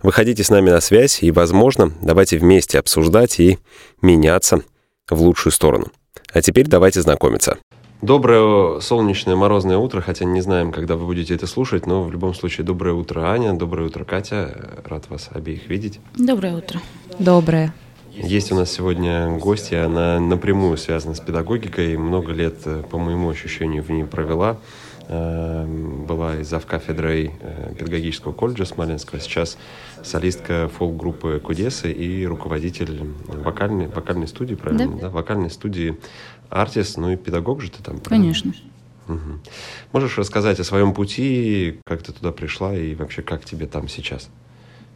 Выходите с нами на связь и, возможно, давайте вместе обсуждать и меняться в лучшую сторону. А теперь давайте знакомиться. Доброе солнечное морозное утро, хотя не знаем, когда вы будете это слушать, но в любом случае доброе утро, Аня, доброе утро, Катя. Рад вас обеих видеть. Доброе утро. Доброе. Есть у нас сегодня гостья, она напрямую связана с педагогикой, много лет, э, по моему ощущению, в ней провела. Эм, была и завкафедрой э, педагогического колледжа Смоленского, сейчас солистка фолк-группы Кудесы и руководитель вокальной, вокальной студии, правильно? Да. да? Вокальной студии Артис, ну и педагог же ты там, правильно? Конечно. Угу. Можешь рассказать о своем пути, как ты туда пришла и вообще как тебе там сейчас?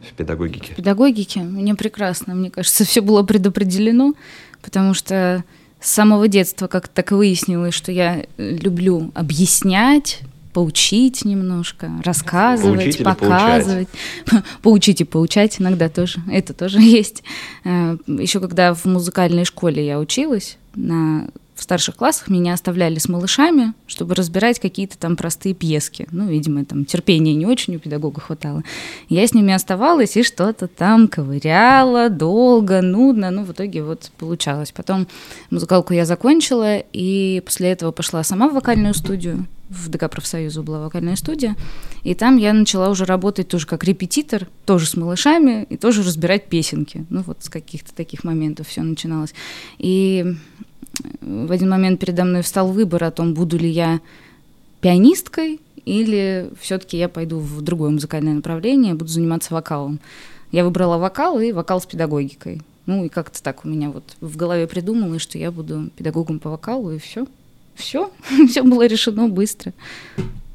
в педагогике? В педагогике мне прекрасно, мне кажется, все было предопределено, потому что с самого детства как так выяснилось, что я люблю объяснять, поучить немножко, рассказывать, поучить показывать. Поучить и поучать иногда тоже. Это тоже есть. Э, Еще когда в музыкальной школе я училась на в старших классах меня оставляли с малышами, чтобы разбирать какие-то там простые пьески. Ну, видимо, там терпения не очень у педагога хватало. Я с ними оставалась и что-то там ковыряла долго, нудно. Ну, в итоге вот получалось. Потом музыкалку я закончила, и после этого пошла сама в вокальную студию. В ДК профсоюза была вокальная студия. И там я начала уже работать тоже как репетитор, тоже с малышами, и тоже разбирать песенки. Ну, вот с каких-то таких моментов все начиналось. И в один момент передо мной встал выбор о том, буду ли я пианисткой или все-таки я пойду в другое музыкальное направление, буду заниматься вокалом. Я выбрала вокал и вокал с педагогикой. Ну и как-то так у меня вот в голове придумалось, что я буду педагогом по вокалу, и все. Все, все было решено быстро.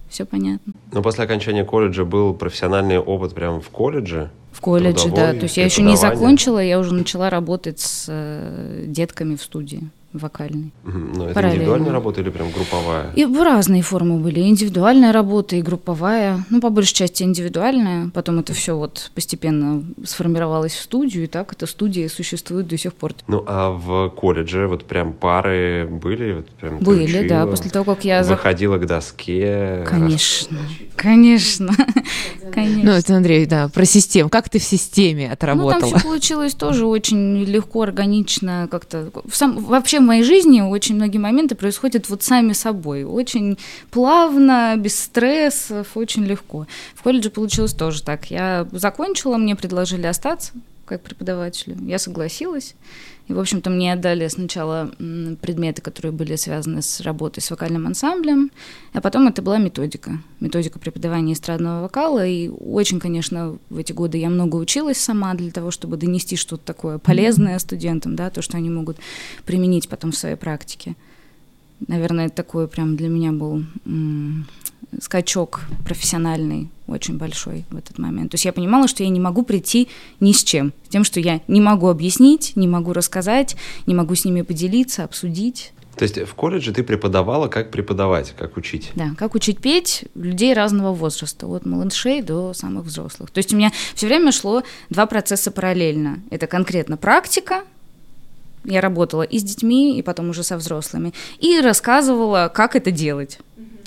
Все понятно. Но после окончания колледжа был профессиональный опыт прямо в колледже? В колледже, да. То есть я еще не закончила, я уже начала работать с э, детками в студии вокальный. Ну, это индивидуальная работа или прям групповая? И разные формы были. Индивидуальная работа и групповая. Ну, по большей части индивидуальная. Потом это все вот постепенно сформировалось в студию, и так эта студия существует до сих пор. Ну, а в колледже вот прям пары были? Вот прям были, учила, да. После того, как я... Выходила к доске? Конечно. Конечно. Конечно. Ну, это, Андрей, да, про систему. Как ты в системе отработала? Ну, там все получилось тоже очень легко, органично, как-то. Сам, вообще в моей жизни очень многие моменты происходят вот сами собой. Очень плавно, без стрессов, очень легко. В колледже получилось тоже так. Я закончила, мне предложили остаться как преподавателю. Я согласилась. И, в общем-то, мне отдали сначала предметы, которые были связаны с работой с вокальным ансамблем, а потом это была методика. Методика преподавания эстрадного вокала. И очень, конечно, в эти годы я много училась сама для того, чтобы донести что-то такое полезное студентам, да, то, что они могут применить потом в своей практике. Наверное, это такой прям для меня был скачок профессиональный очень большой в этот момент. То есть я понимала, что я не могу прийти ни с чем. С тем, что я не могу объяснить, не могу рассказать, не могу с ними поделиться, обсудить. То есть в колледже ты преподавала, как преподавать, как учить? Да, как учить петь людей разного возраста, от малышей до самых взрослых. То есть у меня все время шло два процесса параллельно. Это конкретно практика, я работала и с детьми, и потом уже со взрослыми, и рассказывала, как это делать.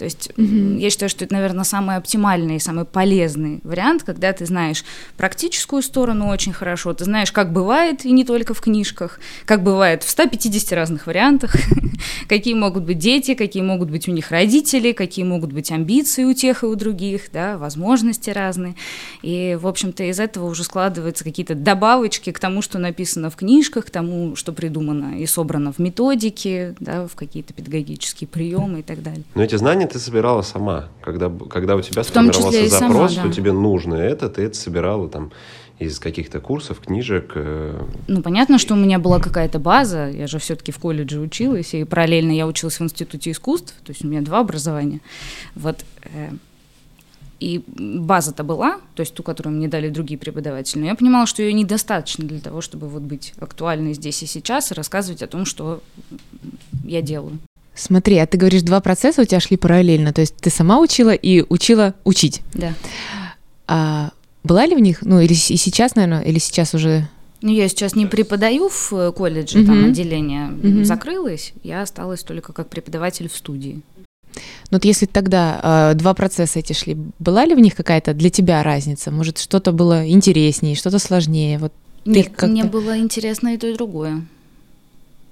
То есть mm-hmm. я считаю, что это, наверное, самый оптимальный и самый полезный вариант, когда ты знаешь практическую сторону очень хорошо, ты знаешь, как бывает, и не только в книжках, как бывает в 150 разных вариантах, какие могут быть дети, какие могут быть у них родители, какие могут быть амбиции у тех и у других, да, возможности разные. И, в общем-то, из этого уже складываются какие-то добавочки к тому, что написано в книжках, к тому, что придумано и собрано в методике, да, в какие-то педагогические приемы и так далее. Но эти знания ты собирала сама. Когда, когда у тебя сформировался запрос, сама, да. что тебе нужно это, ты это собирала там из каких-то курсов, книжек? Э, ну, понятно, что у меня была какая-то база. Я же все-таки в колледже училась, и параллельно я училась в Институте искусств, то есть у меня два образования. Вот. Э, и база-то была, то есть ту, которую мне дали другие преподаватели, но я понимала, что ее недостаточно для того, чтобы вот быть актуальной здесь и сейчас и рассказывать о том, что я делаю. Смотри, а ты говоришь, два процесса у тебя шли параллельно, то есть ты сама учила и учила учить. Да. А была ли в них, ну или и сейчас, наверное, или сейчас уже ну, я сейчас не преподаю в э, колледже, uh-huh. там отделение uh-huh. закрылось, я осталась только как преподаватель в студии. Ну вот если тогда э, два процесса эти шли, была ли в них какая-то для тебя разница? Может, что-то было интереснее, что-то сложнее? Вот Нет, мне было интересно и то, и другое.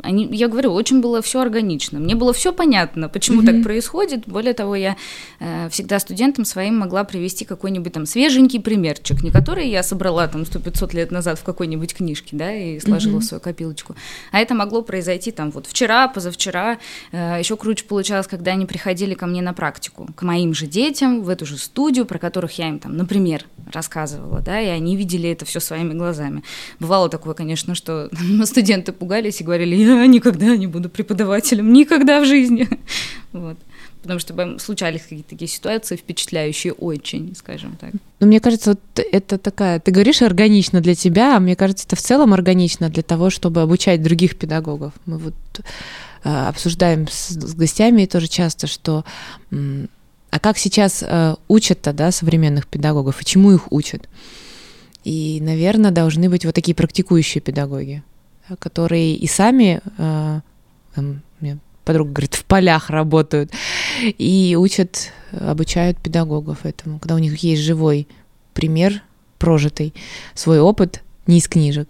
Они, я говорю, очень было все органично. Мне было все понятно, почему mm-hmm. так происходит. Более того, я э, всегда студентам своим могла привести какой-нибудь там свеженький примерчик, не который я собрала там сто пятьсот лет назад в какой-нибудь книжке, да, и сложила mm-hmm. в свою копилочку. А это могло произойти там вот вчера, позавчера. Э, еще круче получалось, когда они приходили ко мне на практику, к моим же детям, в эту же студию, про которых я им там, например, рассказывала, да, и они видели это все своими глазами. Бывало такое, конечно, что студенты пугались и говорили, я никогда не буду преподавателем, никогда в жизни. Вот. Потому что случались какие-то такие ситуации впечатляющие очень, скажем так. Ну, мне кажется, вот это такая... Ты говоришь органично для тебя, а мне кажется, это в целом органично для того, чтобы обучать других педагогов. Мы вот э, обсуждаем с, с гостями тоже часто, что... А как сейчас э, учат-то, да, современных педагогов, и чему их учат? И, наверное, должны быть вот такие практикующие педагоги которые и сами, э, там, подруга говорит, в полях работают, и учат, обучают педагогов этому, когда у них есть живой пример прожитый, свой опыт не из книжек.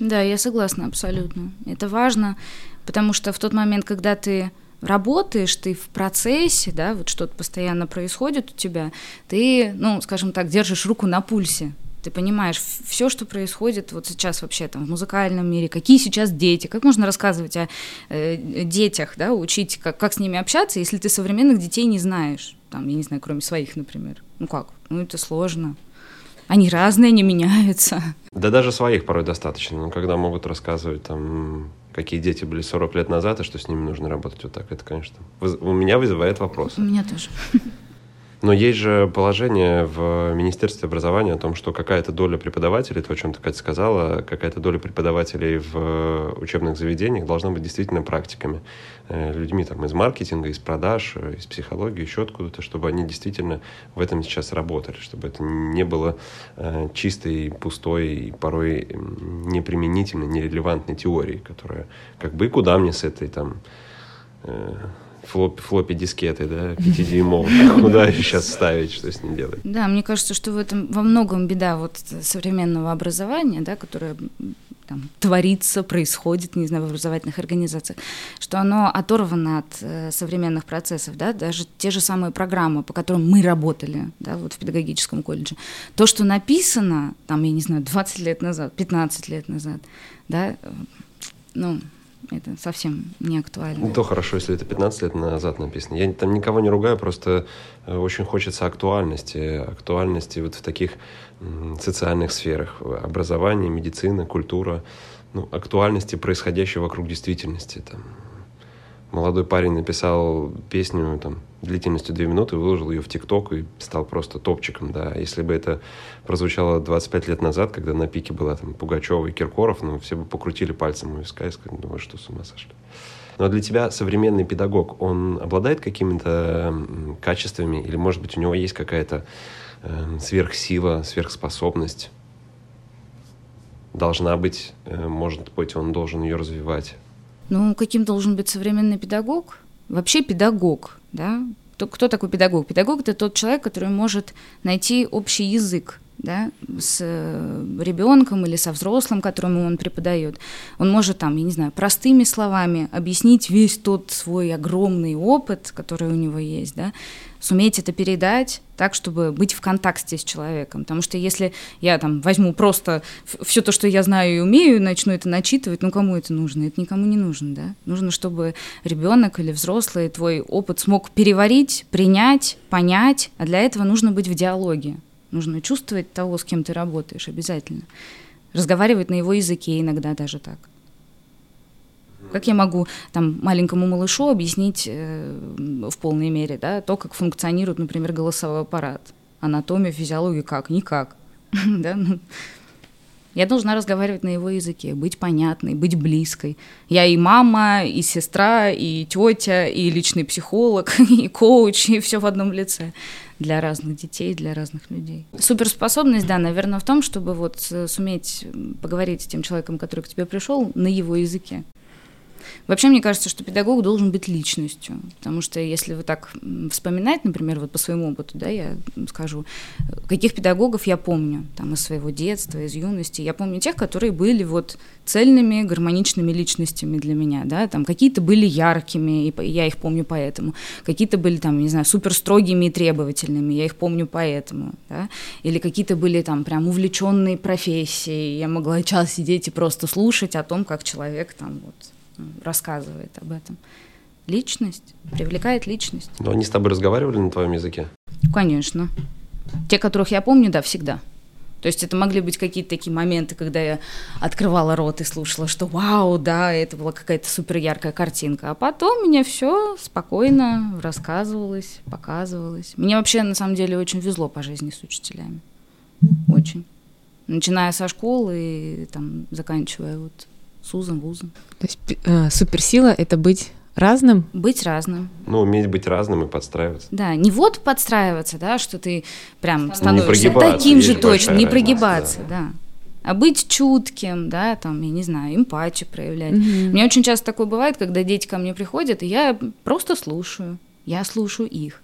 Да, я согласна абсолютно. Это важно, потому что в тот момент, когда ты работаешь, ты в процессе, да, вот что-то постоянно происходит у тебя, ты, ну, скажем так, держишь руку на пульсе ты понимаешь все, что происходит вот сейчас вообще там в музыкальном мире, какие сейчас дети, как можно рассказывать о э, детях, да, учить, как, как с ними общаться, если ты современных детей не знаешь, там, я не знаю, кроме своих, например. Ну как? Ну это сложно. Они разные, они меняются. Да даже своих порой достаточно, но когда могут рассказывать там какие дети были 40 лет назад и что с ними нужно работать вот так, это, конечно, у меня вызывает вопрос. У меня тоже. Но есть же положение в Министерстве образования о том, что какая-то доля преподавателей, то, о чем ты, Катя, сказала, какая-то доля преподавателей в учебных заведениях должна быть действительно практиками. Э, людьми там, из маркетинга, из продаж, э, из психологии, еще откуда-то, чтобы они действительно в этом сейчас работали, чтобы это не было э, чистой, пустой и порой неприменительной, нерелевантной теорией, которая как бы и куда мне с этой там флоп, флоппи дискеты, да, 5-дюймовые. Куда сейчас ставить, что с ним делать? Да, мне кажется, что в этом во многом беда вот современного образования, да, которое там, творится, происходит, не знаю, в образовательных организациях, что оно оторвано от э, современных процессов, да, даже те же самые программы, по которым мы работали, да, вот в педагогическом колледже. То, что написано, там, я не знаю, 20 лет назад, 15 лет назад, да, э, ну, это совсем не актуально. То хорошо, если это 15 лет назад написано. Я там никого не ругаю, просто э, очень хочется актуальности, актуальности вот в таких социальных сферах, образование, медицина, культура, ну, актуальности происходящего вокруг действительности. Там, молодой парень написал песню там, длительностью 2 минуты, выложил ее в ТикТок и стал просто топчиком, да. Если бы это прозвучало 25 лет назад, когда на пике была там Пугачева и Киркоров, ну, все бы покрутили пальцем у виска и сказали, ну вы что, с ума сошли? Но для тебя современный педагог, он обладает какими-то качествами или, может быть, у него есть какая-то э, сверхсила, сверхспособность? Должна быть, э, может быть, он должен ее развивать? Ну, каким должен быть современный педагог? Вообще педагог, да? Кто такой педагог? Педагог – это тот человек, который может найти общий язык да, с э, ребенком или со взрослым, которому он преподает. Он может там, я не знаю, простыми словами объяснить весь тот свой огромный опыт, который у него есть, да, суметь это передать так, чтобы быть в контакте с человеком. Потому что если я там возьму просто все то, что я знаю и умею, начну это начитывать, ну кому это нужно? Это никому не нужно, да? Нужно, чтобы ребенок или взрослый твой опыт смог переварить, принять, понять, а для этого нужно быть в диалоге. Нужно чувствовать того, с кем ты работаешь, обязательно. Разговаривать на его языке иногда даже так. Как я могу там маленькому малышу объяснить э, в полной мере, да, то, как функционирует, например, голосовой аппарат, анатомия, физиология, как? Никак. да? Ну, я должна разговаривать на его языке, быть понятной, быть близкой. Я и мама, и сестра, и тетя, и личный психолог, и коуч, и все в одном лице для разных детей, для разных людей. Суперспособность, да, наверное, в том, чтобы вот суметь поговорить с тем человеком, который к тебе пришел, на его языке. Вообще, мне кажется, что педагог должен быть личностью, потому что если вы так вспоминать, например, вот по своему опыту, да, я скажу, каких педагогов я помню, там, из своего детства, из юности, я помню тех, которые были вот цельными, гармоничными личностями для меня, да, там, какие-то были яркими, и я их помню поэтому, какие-то были, там, не знаю, супер строгими и требовательными, я их помню поэтому, да, или какие-то были, там, прям увлеченные профессией, я могла час сидеть и просто слушать о том, как человек, там, вот, рассказывает об этом. Личность, привлекает личность. Но они с тобой разговаривали на твоем языке? Конечно. Те, которых я помню, да, всегда. То есть это могли быть какие-то такие моменты, когда я открывала рот и слушала, что вау, да, это была какая-то супер яркая картинка. А потом мне все спокойно рассказывалось, показывалось. Мне вообще на самом деле очень везло по жизни с учителями. Очень. Начиная со школы и там заканчивая вот с узом, вузом. То есть э, суперсила — это быть разным? Быть разным. Ну, уметь быть разным и подстраиваться. Да, не вот подстраиваться, да, что ты прям становишься таким же точно, не прогибаться, да. да. А быть чутким, да, там, я не знаю, эмпатию проявлять. Mm-hmm. Мне очень часто такое бывает, когда дети ко мне приходят, и я просто слушаю, я слушаю их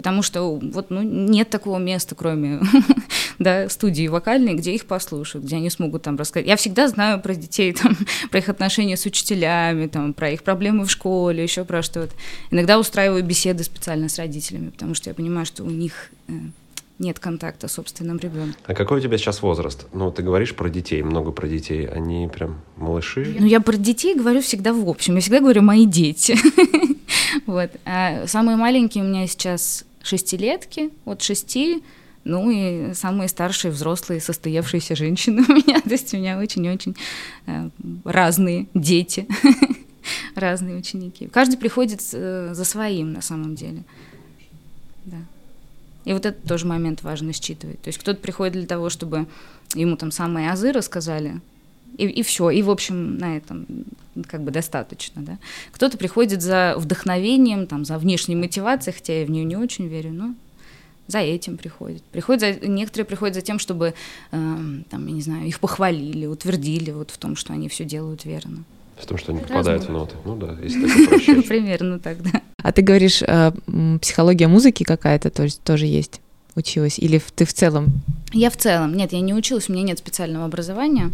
потому что вот ну, нет такого места, кроме да, студии вокальной, где их послушают, где они смогут там рассказать. Я всегда знаю про детей, там, про их отношения с учителями, там, про их проблемы в школе, еще про что-то. Иногда устраиваю беседы специально с родителями, потому что я понимаю, что у них э, нет контакта с собственным ребенком. А какой у тебя сейчас возраст? Ну, ты говоришь про детей, много про детей. Они прям малыши? Ну, я про детей говорю всегда в общем. Я всегда говорю «мои дети». Вот. А самые маленькие у меня сейчас шестилетки, от шести, ну и самые старшие взрослые состоявшиеся женщины у меня, то есть у меня очень-очень э, разные дети, разные ученики. Каждый приходит э, за своим на самом деле. Да. И вот этот тоже момент важно считывать. То есть кто-то приходит для того, чтобы ему там самые азы рассказали, и, и все, и в общем на этом как бы достаточно, да. Кто-то приходит за вдохновением, там, за внешней мотивацией, хотя я в нее не очень верю, но за этим приходят. Приходят за, некоторые приходят за тем, чтобы, э, там, я не знаю, их похвалили, утвердили вот в том, что они все делают верно. В том, что они попадают в ноты. Ну да, если так Примерно так, да. А ты говоришь, э, психология музыки какая-то то есть, тоже есть? Училась? Или ты в целом? Я в целом. Нет, я не училась, у меня нет специального образования.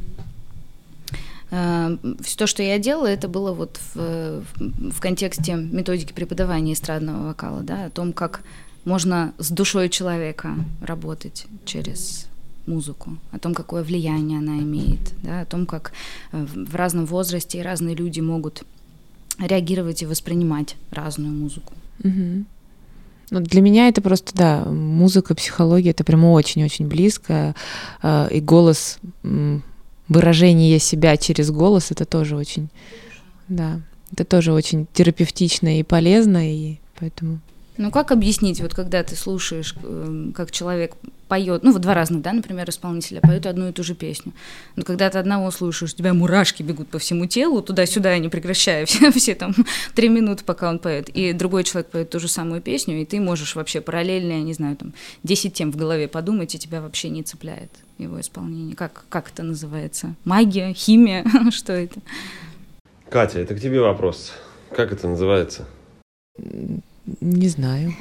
Э, Все то, что я делала, это было вот в, в контексте методики преподавания эстрадного вокала, да, о том, как можно с душой человека работать через музыку, о том, какое влияние она имеет, да, о том, как э, в разном возрасте разные люди могут реагировать и воспринимать разную музыку. Угу. Ну, для меня это просто, да, музыка, психология, это прямо очень-очень близко, э, и голос выражение себя через голос, это тоже очень, да, это тоже очень терапевтично и полезно, и поэтому... Ну как объяснить, вот когда ты слушаешь, эм, как человек поет, ну вот два разных, да, например, исполнителя поют одну и ту же песню, но когда ты одного слушаешь, у тебя мурашки бегут по всему телу, туда-сюда, не прекращая, все, все там три минуты, пока он поет, и другой человек поет ту же самую песню, и ты можешь вообще параллельно, я не знаю, там, 10 тем в голове подумать, и тебя вообще не цепляет его исполнение. Как, как это называется? Магия, химия, что это? Катя, это к тебе вопрос. Как это называется? Не знаю.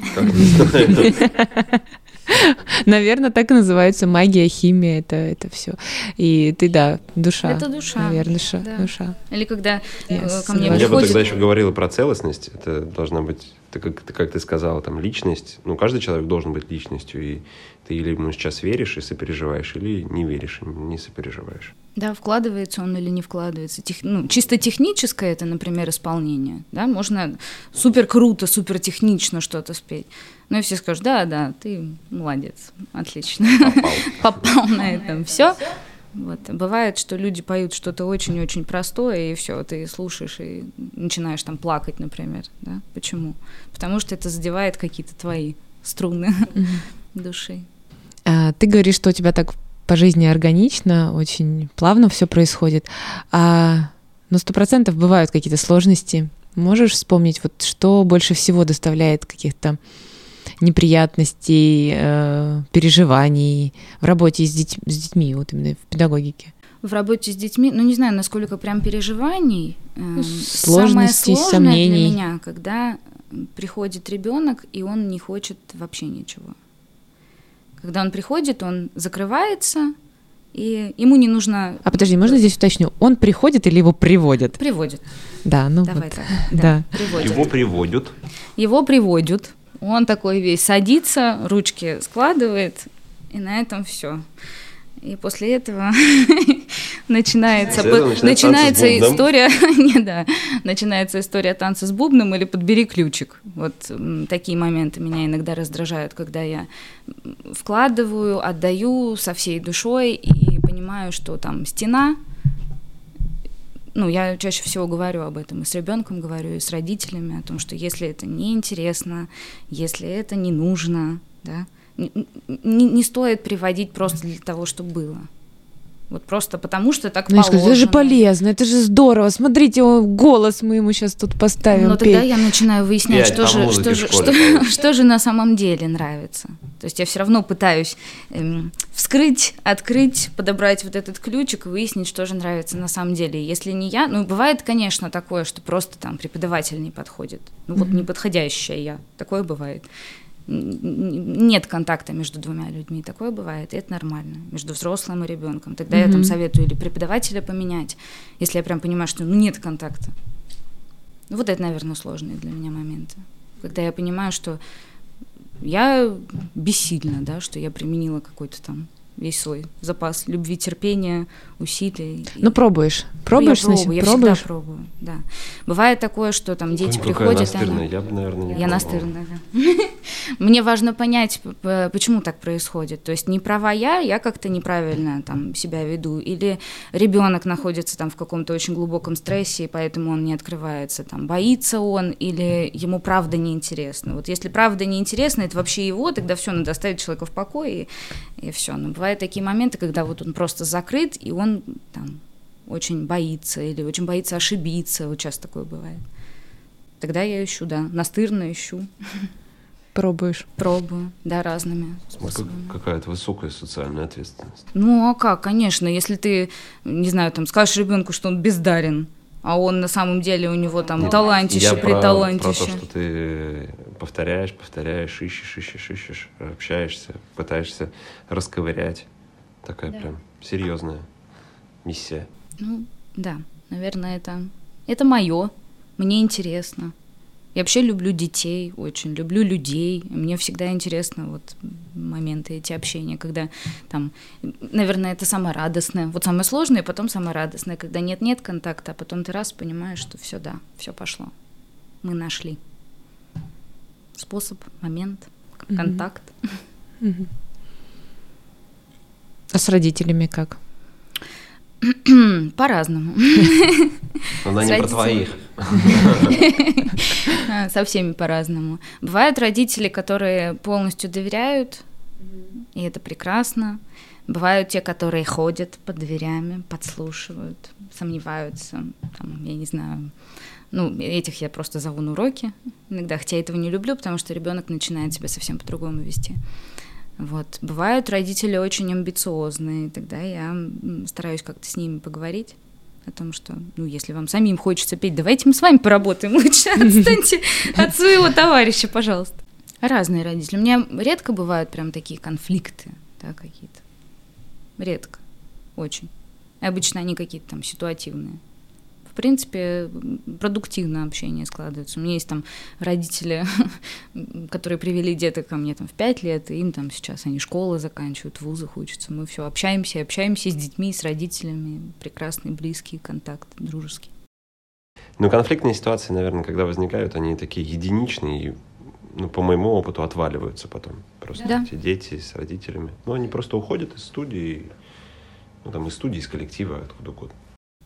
Наверное, так и называется магия, химия, это, это все. И ты, да, душа. Это душа. Наверное, да. душа. Или когда yes. ко мне Я приходит... бы тогда еще говорила про целостность. Это должна быть, ты, как, как ты сказала, там, личность. Ну, каждый человек должен быть личностью. И ты или ему сейчас веришь и сопереживаешь, или не веришь и не сопереживаешь. Да, вкладывается он или не вкладывается. Тех, ну, чисто техническое это, например, исполнение. Да? Можно супер круто, супер технично что-то спеть. Ну и все скажут, да, да, ты молодец, отлично. Попал. Попал на этом. Все. Вот. Бывает, что люди поют что-то очень-очень простое, и все, ты слушаешь и начинаешь там плакать, например. Да? Почему? Потому что это задевает какие-то твои струны души. А, ты говоришь, что у тебя так по жизни органично, очень плавно все происходит. А, ну, сто процентов бывают какие-то сложности. Можешь вспомнить, вот что больше всего доставляет каких-то неприятностей, э, переживаний в работе с, деть, с детьми, вот именно в педагогике? В работе с детьми, ну не знаю, насколько прям переживаний. Э, Сложностей, самое сомнений. для меня, когда приходит ребенок и он не хочет вообще ничего. Когда он приходит, он закрывается, и ему не нужно... А подожди, можно здесь уточню? Он приходит или его приводят? Приводит. Да, ну Давай вот. так. Да. Да, приводит. Его приводят. Его приводят. Он такой весь садится, ручки складывает, и на этом все. И после этого начинается, начинается начинается история, не да, начинается история танца с бубном или подбери ключик. Вот такие моменты меня иногда раздражают, когда я вкладываю, отдаю со всей душой и понимаю, что там стена. Ну, я чаще всего говорю об этом и с ребенком говорю, и с родителями, о том, что если это неинтересно, если это не нужно, да, не, не- стоит приводить просто для того, чтобы было. Вот просто потому, что так Ну, скажу, это же положено. полезно, это же здорово. Смотрите, голос мы ему сейчас тут поставим. Но тогда петь. я начинаю выяснять, Пять что же, что, же, что, что же на самом деле нравится. То есть я все равно пытаюсь эм, вскрыть, открыть, подобрать вот этот ключик и выяснить, что же нравится на самом деле. Если не я, ну бывает, конечно, такое, что просто там преподаватель не подходит. Ну вот неподходящая я. Такое бывает. Нет контакта между двумя людьми, такое бывает, и это нормально, между взрослым и ребенком. Тогда я там советую или преподавателя поменять, если я прям понимаю, что ну, нет контакта. Ну, Вот это, наверное, сложные для меня моменты. Когда я понимаю, что я бессильна, да, что я применила какой-то там весь свой запас любви, терпения, усилий. И- Ну, пробуешь. Пробуешь, я пробую, я пробуешь. всегда пробую, да. Бывает такое, что там дети какая приходят, они- настырная, Я бы, наверное, не я пробовал. настырная, да. Мне важно понять, почему так происходит. То есть не права я, я как-то неправильно там себя веду, или ребенок находится там в каком-то очень глубоком стрессе, и поэтому он не открывается, там боится он, или ему правда неинтересно. Вот если правда неинтересно, это вообще его, тогда все, надо оставить человека в покое, и, и все. Но бывают такие моменты, когда вот он просто закрыт, и он там очень боится, или очень боится ошибиться, вот часто такое бывает. Тогда я ищу, да, настырно ищу, Пробуешь. пробую, да, разными как- способами. Какая-то высокая социальная ответственность. Ну, а как, конечно, если ты, не знаю, там, скажешь ребенку, что он бездарен, а он на самом деле у него там Нет, талантище, Я про, про приталантище. то, что ты повторяешь, повторяешь, ищешь, ищешь, ищешь, общаешься, пытаешься расковырять. Такая Да. прям серьезная миссия. Ну, да, наверное, это, это мое, мне интересно. Я вообще люблю детей, очень люблю людей. Мне всегда интересно вот моменты эти общения, когда там, наверное, это самое радостное. Вот самое сложное, и потом самое радостное, когда нет-нет контакта, а потом ты раз понимаешь, что все, да, все пошло. Мы нашли способ, момент, контакт. Мгм. А с родителями как? По-разному. Она не про твоих. Со всеми по-разному. Бывают родители, которые полностью доверяют, и это прекрасно. Бывают те, которые ходят под дверями, подслушивают, сомневаются, там, я не знаю. Ну, этих я просто зову на уроки иногда, хотя я этого не люблю, потому что ребенок начинает себя совсем по-другому вести. Вот. Бывают родители очень амбициозные, тогда я стараюсь как-то с ними поговорить о том, что, ну, если вам самим хочется петь, давайте мы с вами поработаем лучше, отстаньте от своего товарища, пожалуйста. Разные родители. У меня редко бывают прям такие конфликты, да, какие-то. Редко. Очень. Обычно они какие-то там ситуативные. В принципе, м, продуктивное общение складывается. У меня есть там родители, которые привели деток ко мне там в пять лет, и им там сейчас они школы заканчивают, в вузах учатся. Мы все общаемся, общаемся с детьми, с родителями. Прекрасный, близкий контакт, дружеский. Ну, конфликтные ситуации, наверное, когда возникают, они такие единичные и, ну, по моему опыту, отваливаются потом. Просто Да. эти дети с родителями. Ну, они просто уходят из студии, Ну, там из студии, из коллектива, откуда угодно.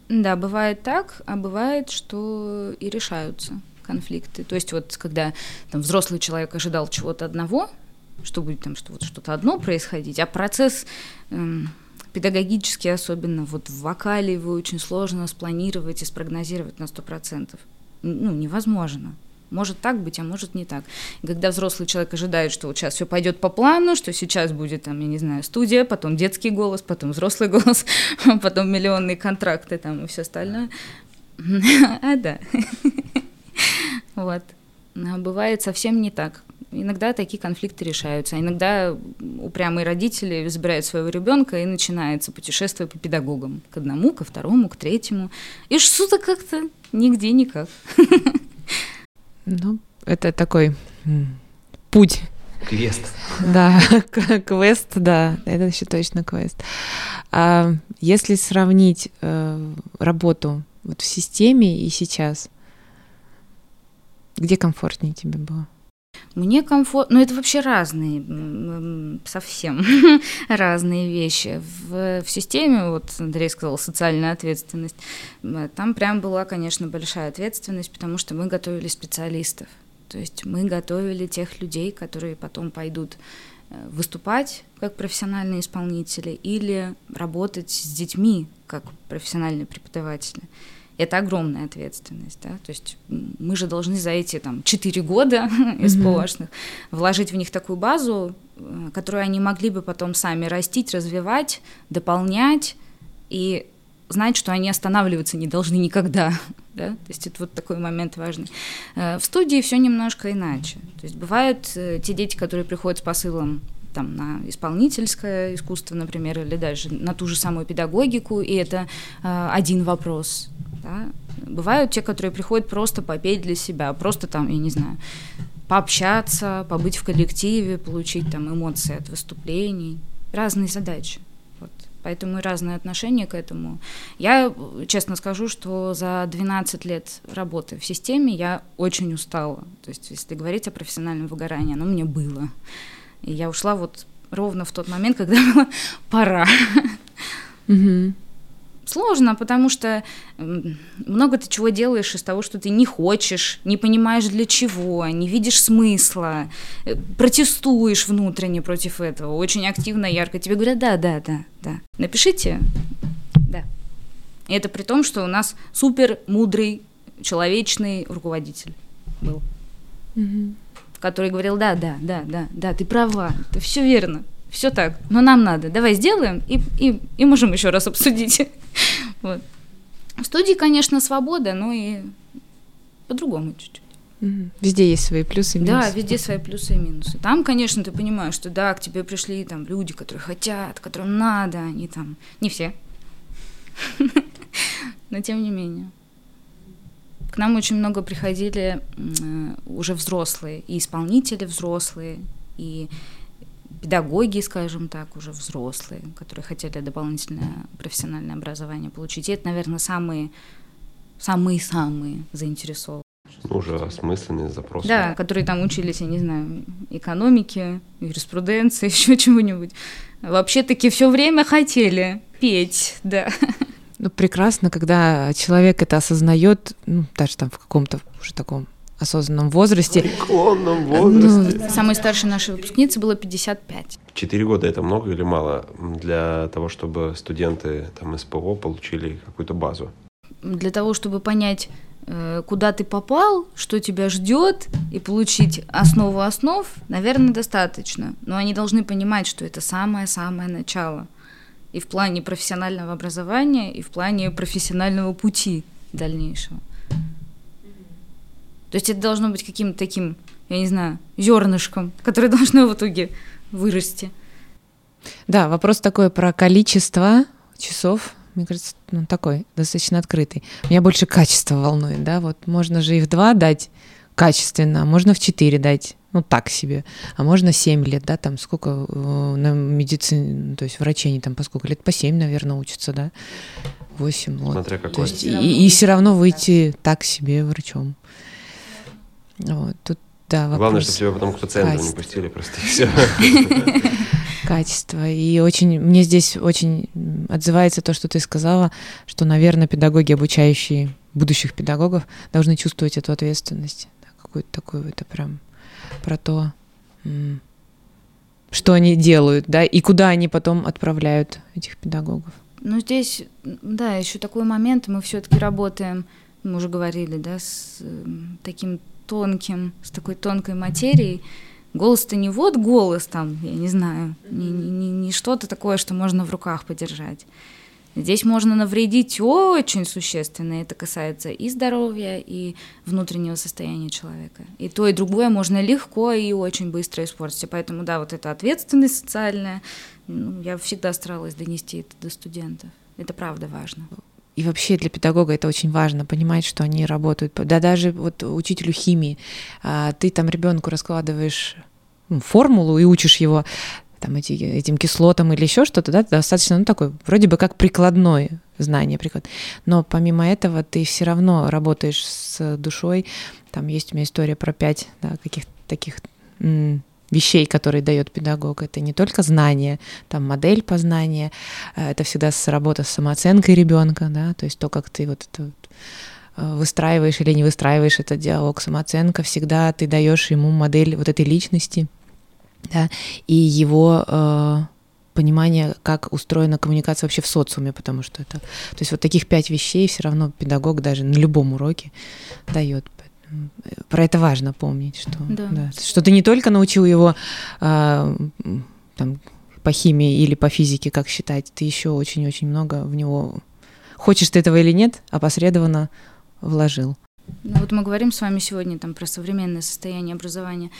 Да, бывает так, а бывает, что и решаются конфликты. То есть вот когда там взрослый человек ожидал чего-то одного, что будет там что вот что-то одно происходить, а процесс эм, педагогический особенно вот в вокале его очень сложно спланировать и спрогнозировать на сто процентов. Ну, невозможно. Может так быть, а может не так. И когда взрослый человек ожидает, что вот сейчас все пойдет по плану, что сейчас будет там, я не знаю, студия, потом детский голос, потом взрослый голос, потом миллионные контракты там и все остальное. А да. Вот. А бывает совсем не так. Иногда такие конфликты решаются. Иногда упрямые родители забирают своего ребенка и начинается путешествие по педагогам. К одному, ко второму, к третьему. И что-то как-то нигде никак. Ну, это такой путь. Квест. Да, квест, да, это еще точно квест. А если сравнить э, работу вот в системе и сейчас, где комфортнее тебе было? Мне комфортно, ну это вообще разные, совсем разные вещи. В, в системе, вот Андрей сказал, социальная ответственность, там прям была, конечно, большая ответственность, потому что мы готовили специалистов. То есть мы готовили тех людей, которые потом пойдут э, выступать как профессиональные исполнители или работать с детьми как профессиональные преподаватели это огромная ответственность, да, то есть мы же должны за эти там четыре года из mm вложить в них такую базу, э, которую они могли бы потом сами растить, развивать, дополнять и знать, что они останавливаться не должны никогда, да, то есть это вот такой момент важный. Э, в студии все немножко иначе, то есть бывают э, те дети, которые приходят с посылом там, на исполнительское искусство, например, или даже на ту же самую педагогику, и это э, один вопрос. Да? Бывают те, которые приходят просто попеть для себя, просто там, я не знаю, пообщаться, побыть в коллективе, получить там эмоции от выступлений, разные задачи. Вот. Поэтому и разные отношения к этому. Я честно скажу, что за 12 лет работы в системе я очень устала. То есть, если говорить о профессиональном выгорании, оно мне было. И я ушла вот ровно в тот момент, когда было пора. Угу. Сложно, потому что много ты чего делаешь из того, что ты не хочешь, не понимаешь для чего, не видишь смысла, э, протестуешь внутренне против этого, очень активно, ярко. Тебе говорят, да, да, да, да. Напишите, да. И это при том, что у нас супер мудрый, человечный руководитель был. Угу который говорил, да, да, да, да, да, ты права, это все верно, все так, но нам надо, давай сделаем и, и, и можем еще раз обсудить. вот. В студии, конечно, свобода, но и по-другому чуть-чуть. Везде есть свои плюсы и минусы. Да, везде свои плюсы и минусы. Там, конечно, ты понимаешь, что да, к тебе пришли там люди, которые хотят, которым надо, они там, не все, но тем не менее. К нам очень много приходили уже взрослые, и исполнители взрослые, и педагоги, скажем так, уже взрослые, которые хотели дополнительное профессиональное образование получить. И это, наверное, самые самые-самые заинтересованные. Ну, уже осмысленные запросы. Да, которые там учились, я не знаю, экономике, юриспруденции, еще чего-нибудь. Вообще-таки все время хотели петь, да. Ну, прекрасно, когда человек это осознает, ну, даже там в каком-то уже таком осознанном возрасте. В преклонном возрасте. Ну, самой старшей нашей выпускнице было 55. Четыре года это много или мало для того, чтобы студенты там СПО получили какую-то базу? Для того, чтобы понять, э, куда ты попал, что тебя ждет, и получить основу основ, наверное, достаточно. Но они должны понимать, что это самое-самое начало – и в плане профессионального образования, и в плане профессионального пути дальнейшего. То есть это должно быть каким-то таким, я не знаю, зернышком, которое должно в итоге вырасти. Да, вопрос такой про количество часов, мне кажется, ну, такой, достаточно открытый. Меня больше качество волнует, да, вот можно же и в два дать качественно, а можно в четыре дать ну так себе, а можно 7 лет, да, там сколько э, на медицине, то есть врачи они там по сколько лет, по 7, наверное, учатся, да, 8, вот. Смотря какой. То есть, и, и все равно выйти так себе врачом. Вот, тут да, вопрос. Главное, чтобы тебя потом к пациентам не пустили, просто и все. качество. И очень, мне здесь очень отзывается то, что ты сказала, что, наверное, педагоги, обучающие будущих педагогов, должны чувствовать эту ответственность. Какую-то такую, это прям про то, что они делают, да, и куда они потом отправляют этих педагогов. Ну, здесь, да, еще такой момент, мы все-таки работаем, мы уже говорили, да, с э, таким тонким, с такой тонкой материей. Голос-то не вот голос там, я не знаю, не, не, не что-то такое, что можно в руках подержать. Здесь можно навредить очень существенно. Это касается и здоровья, и внутреннего состояния человека. И то, и другое можно легко и очень быстро испортить. Поэтому, да, вот эта ответственность социальная, ну, я всегда старалась донести это до студентов. Это правда важно. И вообще для педагога это очень важно, понимать, что они работают. Да даже вот учителю химии, а, ты там ребенку раскладываешь ну, формулу и учишь его там эти, этим кислотам или еще что-то, да, достаточно, ну, такой, вроде бы как прикладное знание, приклад. Но помимо этого ты все равно работаешь с душой. Там есть у меня история про пять да, каких-то таких м- вещей, которые дает педагог. Это не только знание, там модель познания, э, это всегда работа с самооценкой ребенка, да, то есть то, как ты вот это э, выстраиваешь или не выстраиваешь этот диалог, самооценка, всегда ты даешь ему модель вот этой личности, да, и его э, понимание, как устроена коммуникация вообще в социуме, потому что это, то есть вот таких пять вещей все равно педагог даже на любом уроке дает. Про это важно помнить, что, да. Да, что ты не только научил его э, там, по химии или по физике, как считать, ты еще очень-очень много в него, хочешь ты этого или нет, опосредованно вложил. Ну, вот мы говорим с вами сегодня там про современное состояние образования.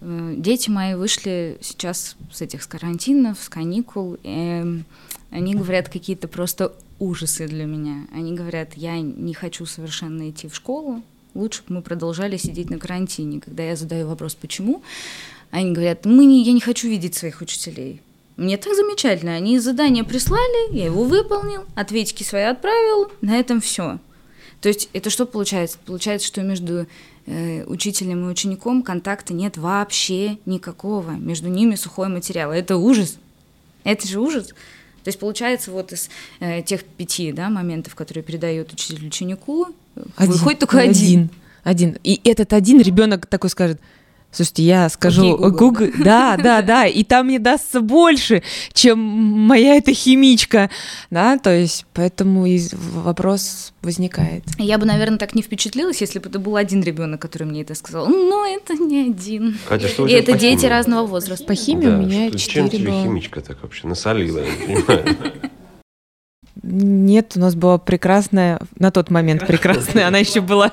Э, дети мои вышли сейчас с этих с карантинов, с каникул, и они говорят какие-то просто ужасы для меня. Они говорят, я не хочу совершенно идти в школу, лучше бы мы продолжали сидеть на карантине. Когда я задаю вопрос, почему, они говорят, мы не, я не хочу видеть своих учителей. Мне так замечательно. Они задание прислали, я его выполнил, ответики свои отправил, на этом все. То есть это что получается? Получается, что между Э, учителем и учеником контакта нет вообще никакого. Между ними сухой материал. Это ужас. Это же ужас. То есть получается вот из э, тех пяти да, моментов, которые передает учитель ученику, один, выходит только один. Один. Один. И этот один ребенок такой скажет, Слушайте, я скажу Google, Google да, да, да, и там мне дастся больше, чем моя эта химичка, да, то есть поэтому вопрос возникает. Я бы, наверное, так не впечатлилась, если бы это был один ребенок, который мне это сказал. Но это не один. Катя, что и это дети разного возраста. По химии да, у меня четыре Чем тебе химичка так вообще насолила, я не понимаю. Нет, у нас была прекрасная, на тот момент прекрасная, она еще была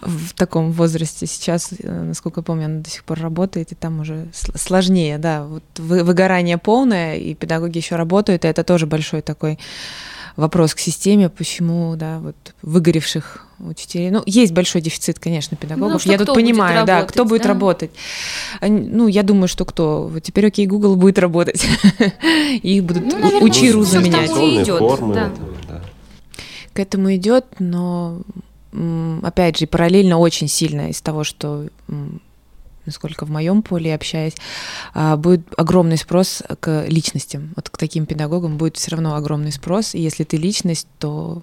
в таком возрасте. Сейчас, э, насколько я помню, она до сих пор работает, и там уже сложнее, да, вот выгорание полное, и педагоги еще работают, и это тоже большой такой вопрос к системе, почему, да, вот выгоревших учителей. Ну, есть большой дефицит, конечно, педагогов. Ну, я тут понимаю, да, работать, кто будет да? работать. Ну, я думаю, что кто. Вот теперь, окей, Google будет работать. Их будут ну, учиру заменять. Формы, К этому идет, но опять же, параллельно очень сильно из того, что насколько в моем поле общаясь, а, будет огромный спрос к личностям. Вот к таким педагогам будет все равно огромный спрос. И если ты личность, то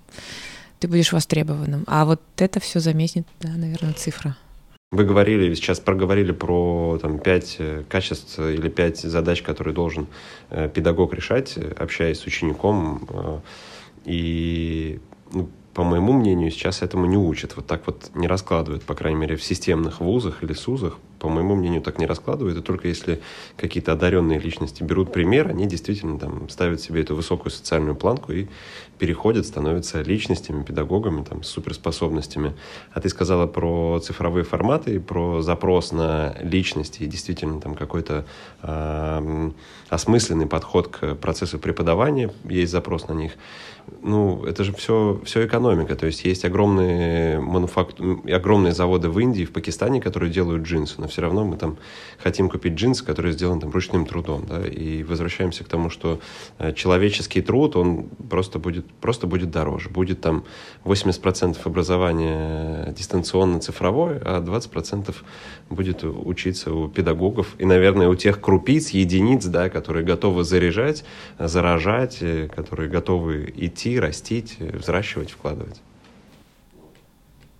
ты будешь востребованным. А вот это все заметит, да, наверное, цифра. Вы говорили, сейчас проговорили про там, пять э, качеств или пять задач, которые должен э, педагог решать, общаясь с учеником. Э, и ну, по моему мнению, сейчас этому не учат. Вот так вот не раскладывают, по крайней мере, в системных вузах или СУЗах. По моему мнению, так не раскладывают. И только если какие-то одаренные личности берут пример, они действительно там ставят себе эту высокую социальную планку и переходят, становятся личностями, педагогами, там, с суперспособностями. А ты сказала про цифровые форматы, про запрос на личности и действительно там какой-то э, осмысленный подход к процессу преподавания, есть запрос на них. Ну, это же все, все экономика. То есть есть огромные мануфакт... огромные заводы в Индии, в Пакистане, которые делают джинсы, но все равно мы там хотим купить джинсы, которые сделаны там ручным трудом, да, и возвращаемся к тому, что э, человеческий труд, он просто будет, просто будет дороже. Будет там 80% образования дистанционно-цифровое, а 20% будет учиться у педагогов и, наверное, у тех крупиц, единиц, да, которые готовы заряжать, заражать, э, которые готовы идти, растить, э, взращивать, вкладывать.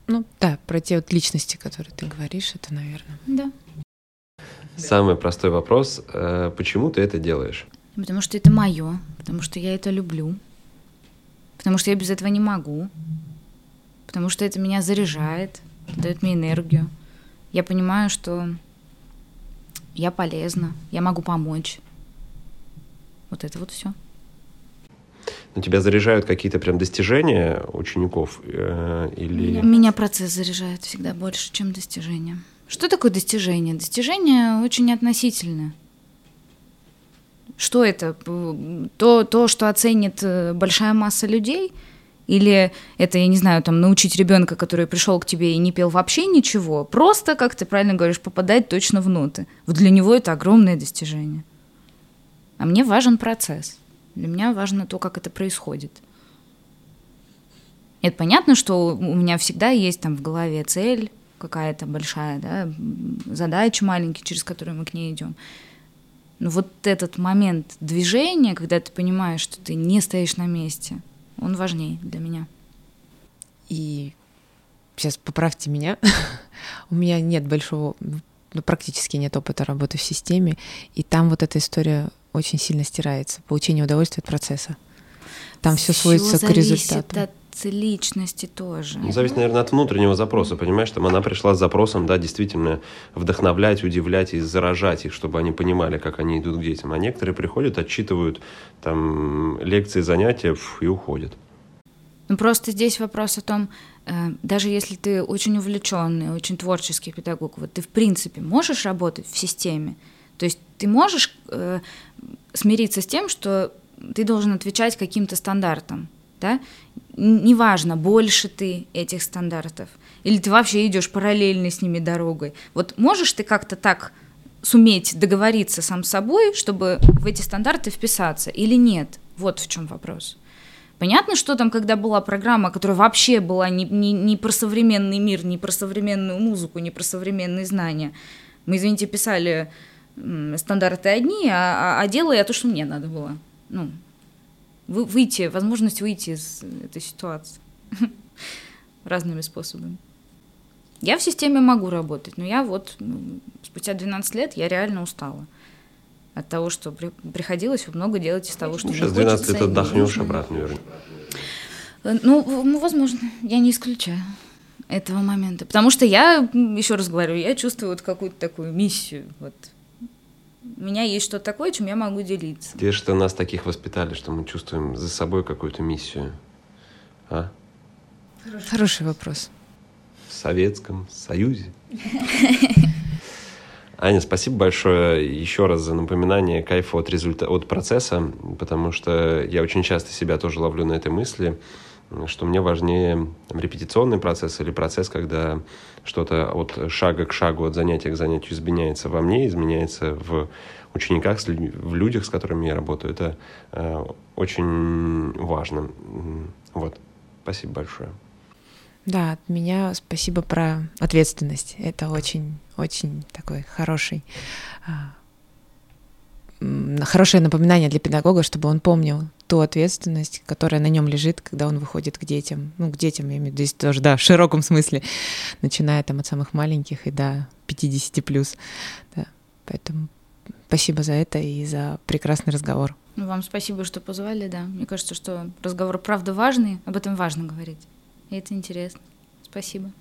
Ну да, про те вот личности, которые ты говоришь, это, наверное. Да. Самый простой вопрос, э, почему ты это делаешь? Потому что это мое, потому что я это люблю, потому что я без этого не могу, потому что это меня заряжает, дает мне энергию. Я понимаю, что я полезна, я могу помочь. Вот это вот все. Но тебя заряжают какие-то прям достижения учеников э, или... Меня процесс заряжает всегда больше, чем достижения. Что такое достижение? Достижение очень относительное. Что это? То, то, что оценит э, большая масса людей? Или это, я не знаю, там, научить ребенка, который пришел к тебе и не пел вообще ничего, просто, как ты правильно говоришь, попадать точно в ноты. Вот для него это огромное достижение. А мне важен процесс. Для меня важно то, как это происходит. Это понятно, что у меня всегда есть там в голове цель какая-то большая, да, задача маленькая, через которую мы к ней идем. Но вот этот момент движения, когда ты понимаешь, что ты не стоишь на месте, он важнее для меня. И сейчас поправьте меня, у меня нет большого, ну, практически нет опыта работы в системе, и там вот эта история очень сильно стирается. Получение удовольствия от процесса. Там все сводится к результату. от личности тоже. Ну, зависит, наверное, от внутреннего запроса, понимаешь, там она пришла с запросом, да, действительно вдохновлять, удивлять и заражать их, чтобы они понимали, как они идут к детям. А некоторые приходят, отчитывают там лекции, занятия и уходят. Ну, просто здесь вопрос о том, э, даже если ты очень увлеченный, очень творческий педагог, вот ты в принципе можешь работать в системе, то есть ты можешь э, смириться с тем, что ты должен отвечать каким-то стандартам, да? Неважно, больше ты этих стандартов, или ты вообще идешь параллельно с ними дорогой. Вот можешь ты как-то так суметь договориться сам с собой, чтобы в эти стандарты вписаться, или нет? Вот в чем вопрос. Понятно, что там, когда была программа, которая вообще была не, не, не про современный мир, не про современную музыку, не про современные знания. Мы, извините, писали стандарты одни, а, а, а делаю я то, что мне надо было. Ну, вы, выйти, возможность выйти из этой ситуации разными способами. Я в системе могу работать, но я вот ну, спустя 12 лет я реально устала от того, что при, приходилось много делать из того, что ну, Сейчас 12 лет отдохнешь, обратно вернешь. Э, ну, ну, возможно, я не исключаю этого момента. Потому что я, еще раз говорю, я чувствую вот какую-то такую миссию. Вот у меня есть что-то такое, чем я могу делиться. Где что нас таких воспитали, что мы чувствуем за собой какую-то миссию? А? Хороший, Хороший вопрос. В Советском Союзе. Аня, спасибо большое еще раз за напоминание кайфа от, результа... от процесса, потому что я очень часто себя тоже ловлю на этой мысли, что мне важнее там, репетиционный процесс или процесс, когда что-то от шага к шагу, от занятия к занятию изменяется во мне, изменяется в учениках, в людях, с которыми я работаю. Это э, очень важно. Вот. Спасибо большое. Да, от меня спасибо про ответственность. Это очень, очень такой хороший а, хорошее напоминание для педагога, чтобы он помнил ту ответственность, которая на нем лежит, когда он выходит к детям. Ну, к детям, я имею в виду здесь тоже, да, в широком смысле, начиная там от самых маленьких и до 50 плюс. Да. Поэтому спасибо за это и за прекрасный разговор. Ну, вам спасибо, что позвали, да. Мне кажется, что разговор правда важный, об этом важно говорить. И это интересно. Спасибо.